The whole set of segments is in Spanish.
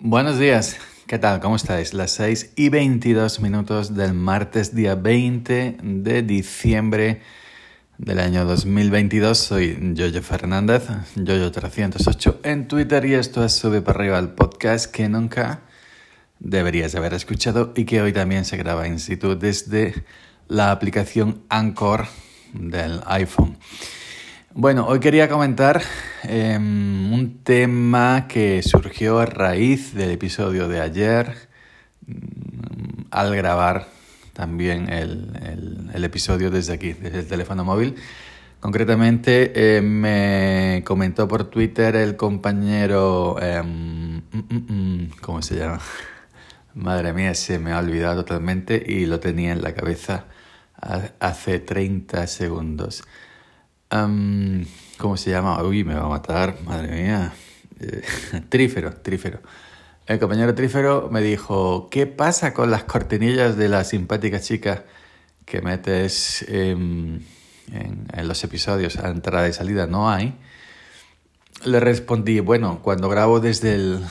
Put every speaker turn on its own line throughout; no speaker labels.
Buenos días, ¿qué tal? ¿Cómo estáis? Las 6 y 22 minutos del martes día 20 de diciembre del año 2022. Soy Jojo Fernández, Jojo308 en Twitter y esto es Sube para arriba el podcast que nunca deberías haber escuchado y que hoy también se graba in situ desde la aplicación Anchor del iPhone. Bueno, hoy quería comentar em, un tema que surgió a raíz del episodio de ayer, mm, al grabar también el, episodio desde aquí, desde el teléfono móvil. Concretamente eh, me comentó por Twitter el compañero, em, mm, mm, ¿cómo se llama? Madre mía, se me ha olvidado totalmente y lo tenía en la cabeza hace 30 segundos. ¿Cómo se llama? Uy, me va a matar, madre mía. Eh, trífero, trífero. El compañero trífero me dijo, ¿qué pasa con las cortinillas de la simpática chica que metes en, los episodios a entrada y salida? No hay. Le respondí, bueno, cuando grabo desde el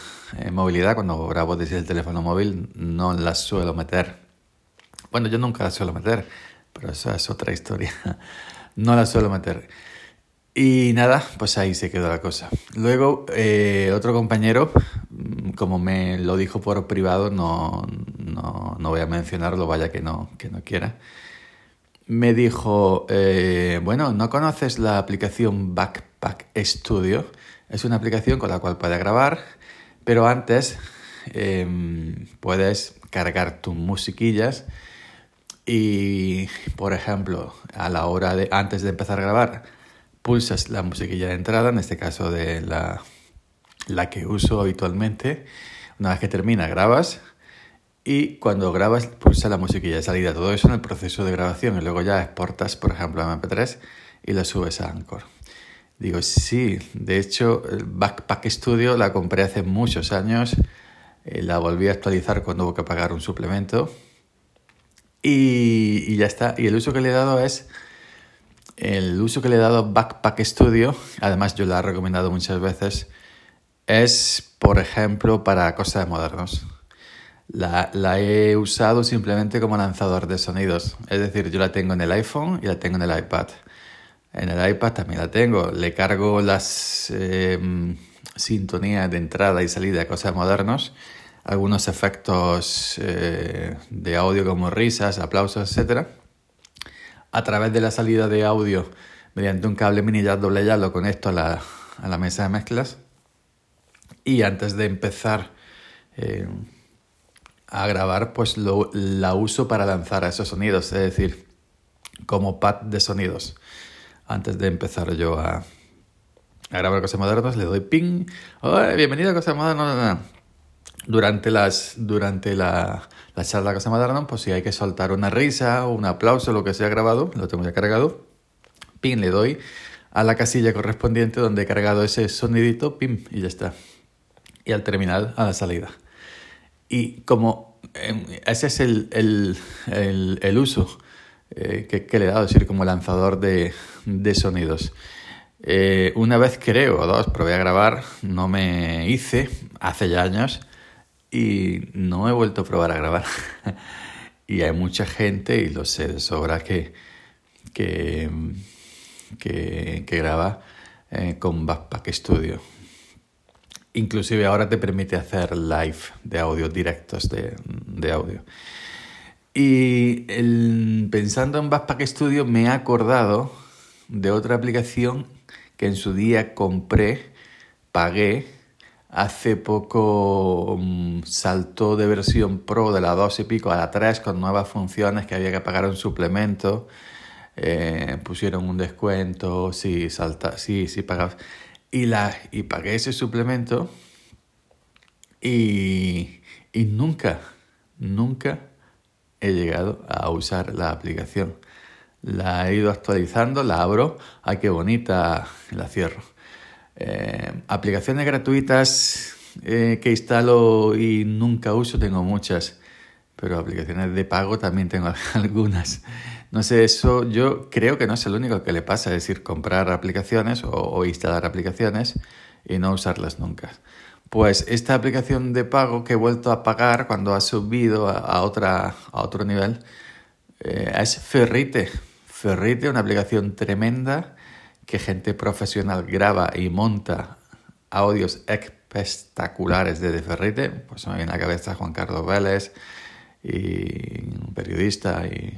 movilidad, cuando grabo desde el teléfono móvil, no las suelo meter. Bueno, yo nunca las suelo meter, pero esa es otra historia. No la suelo meter. Y nada, pues ahí se quedó la cosa. Luego, eh, otro compañero, mm, como me lo dijo por privado, no, no, no voy a mencionarlo, vaya que no, que no quiera, me dijo, eh, bueno, ¿no conoces la aplicación Backpack Studio? Es una aplicación con la cual puedes grabar, pero antes em, puedes cargar tus musiquillas y, por ejemplo, a la hora de, antes de empezar a grabar, pulsas la musiquilla de entrada, en este caso de la, la que uso habitualmente. Una vez que termina, grabas y cuando grabas, pulsa la musiquilla de salida. Todo eso en el proceso de grabación y luego ya exportas, por ejemplo, a MP3 y lo subes a Anchor. Digo, sí, de hecho, el Backpack Studio la compré hace muchos años, eh, la volví a actualizar cuando hubo que pagar un suplemento y, ya está. Y el uso que le he dado es el uso que le he dado Backpack Studio, además yo la he recomendado muchas veces, es, por ejemplo, para cosas modernos. La, la, he usado simplemente como lanzador de sonidos. Es decir, yo la tengo en el iPhone y la tengo en el iPad. En el iPad también la tengo. Le cargo las eh, sintonías de entrada y salida de cosas modernos algunos efectos eh, de audio como risas, aplausos, etc. A través de la salida de audio, mediante un cable mini jack doble jack, lo conecto a la, a la mesa de mezclas. Y antes de empezar eh, a grabar, pues lo, la uso para lanzar esos sonidos, es decir, como pad de sonidos. Antes de empezar yo a, a grabar cosas modernas, le doy ping. bienvenido a cosas modernas durante, las, durante la, la charla que se me dieron, pues si hay que soltar una risa o un aplauso, lo que sea grabado, lo tengo ya cargado, pin, le doy a la casilla correspondiente donde he cargado ese sonidito, pim, y ya está. Y al terminar, a la salida. Y como em, ese es el, el, el, uso eh, que, que, le he dado, es decir, como lanzador de, de sonidos. Eh, una vez creo, o dos, probé a grabar, no me hice, hace ya años, y no he vuelto a probar a grabar. y hay mucha gente, y lo sé de sobra, que, que, que, graba eh, con Backpack Studio. Inclusive ahora te permite hacer live de audio, directos de, de audio. Y el, pensando en Backpack Studio me he acordado de otra aplicación que en su día compré, pagué Hace poco mm, saltó de versión Pro de la 2 y pico a la 3 con nuevas funciones que había que pagar un suplemento. Eh, pusieron un descuento, sí, salta, sí, sí pagabas. Y, y pagué ese suplemento y, y nunca, nunca he llegado a usar la aplicación. La he ido actualizando, la abro, ay qué bonita, la cierro. Eh, aplicaciones gratuitas eh, que instalo y nunca uso, tengo muchas, pero aplicaciones de pago también tengo algunas. No sé, eso yo creo que no es el único que le pasa, es decir, comprar aplicaciones o, instalar aplicaciones y no usarlas nunca. Pues esta aplicación de pago que he vuelto a pagar cuando ha subido a, otra, a otro nivel eh, es Ferrite. Ferrite, una aplicación tremenda que gente profesional graba y monta audios espectaculares de Ferrite. Pues me viene a la cabeza Juan Carlos Vélez, y un periodista y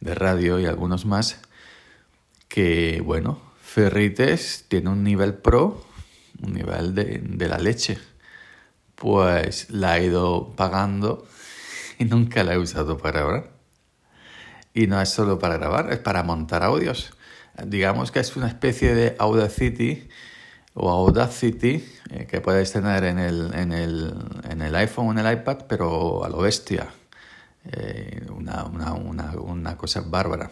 de radio y algunos más. Que bueno, Ferrites tiene un nivel pro, un nivel de, de la leche. Pues la he ido pagando y nunca la he usado para grabar. Y no es solo para grabar, es para montar audios. Digamos que es una especie de Audacity o Audacity eh, que puedes tener en el, en, el, en el iPhone o en el iPad, pero a lo bestia. Eh, una, una, una, una cosa bárbara.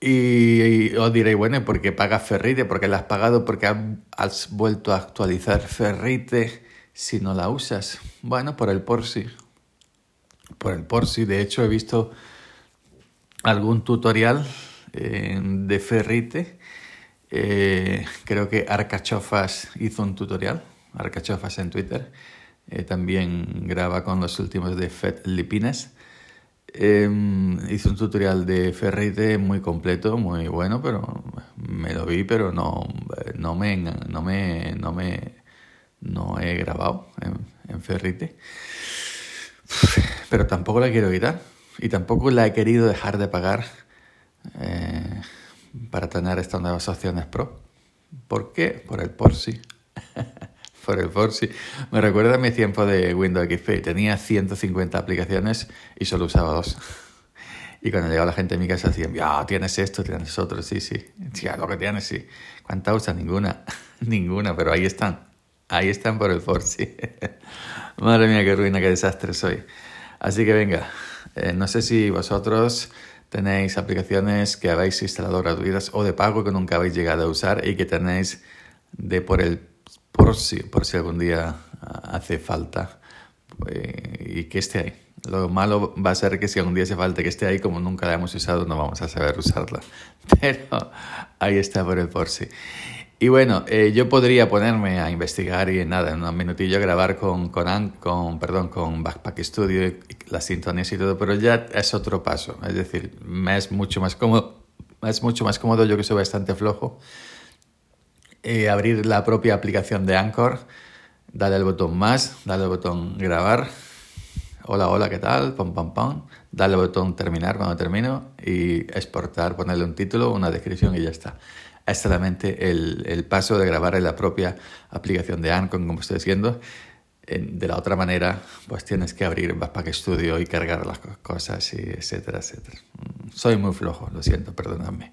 Y, os diréis, bueno, ¿por qué pagas Ferrite? ¿Por qué la has pagado? ¿Por qué has vuelto a actualizar Ferrite si no la usas? Bueno, por el Porsi. Por el Porsi. De hecho, he visto algún tutorial eh, de Ferrite. Eh, creo que Arcachofas hizo un tutorial. Arcachofas en Twitter. Eh, también graba con los últimos de Fed Lipines. Em, hice un tutorial de Ferrite muy completo, muy bueno, pero me lo vi, pero no, no, me, no, me, no, me, no he grabado en, Ferrite. Pero tampoco la quiero quitar y tampoco la he querido dejar de pagar eh, para tener estas nuevas opciones Pro. ¿Por qué? Por el por por el Forsi. Me recuerda mi tiempo de Windows XP. Tenía 150 aplicaciones y solo usaba dos. Y cuando llegaba la gente a mi casa decían, ya, tienes esto, tienes otro, sí, sí. Ya, lo que tienes, sí. ¿Cuántas? Ninguna. Ninguna, pero ahí están. Ahí están por el Forsi. Madre mía, qué ruina, qué desastre soy. Así que venga, eh, no sé si vosotros tenéis aplicaciones que habéis instalado gratuitas o de pago que nunca habéis llegado a usar y que tenéis de por el por si, por si algún día hace falta eh, y que esté ahí. Lo malo va a ser que si algún día hace falta que esté ahí, como nunca la hemos usado, no vamos a saber usarla. Pero ahí está por el por si. Y bueno, eh, yo podría ponerme a investigar y nada, en un minutillo grabar con, con, con, perdón, con Backpack Studio, las sintonías y todo, pero ya es otro paso. Es decir, me es mucho más cómodo, es mucho más cómodo, yo que soy bastante flojo eh, abrir la propia aplicación de Anchor, darle el botón más, darle el botón grabar, hola, hola, ¿qué tal? Pam, pam, pam, darle el botón terminar cuando termino y exportar, ponerle un título, una descripción y ya está. Es solamente el, el paso de grabar en la propia aplicación de Anchor, como estoy diciendo. De la otra manera, pues tienes que abrir Backpack Studio y cargar las cosas, y etcétera, etcétera. Mm, soy muy flojo, lo siento, perdonadme.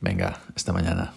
Venga, hasta mañana.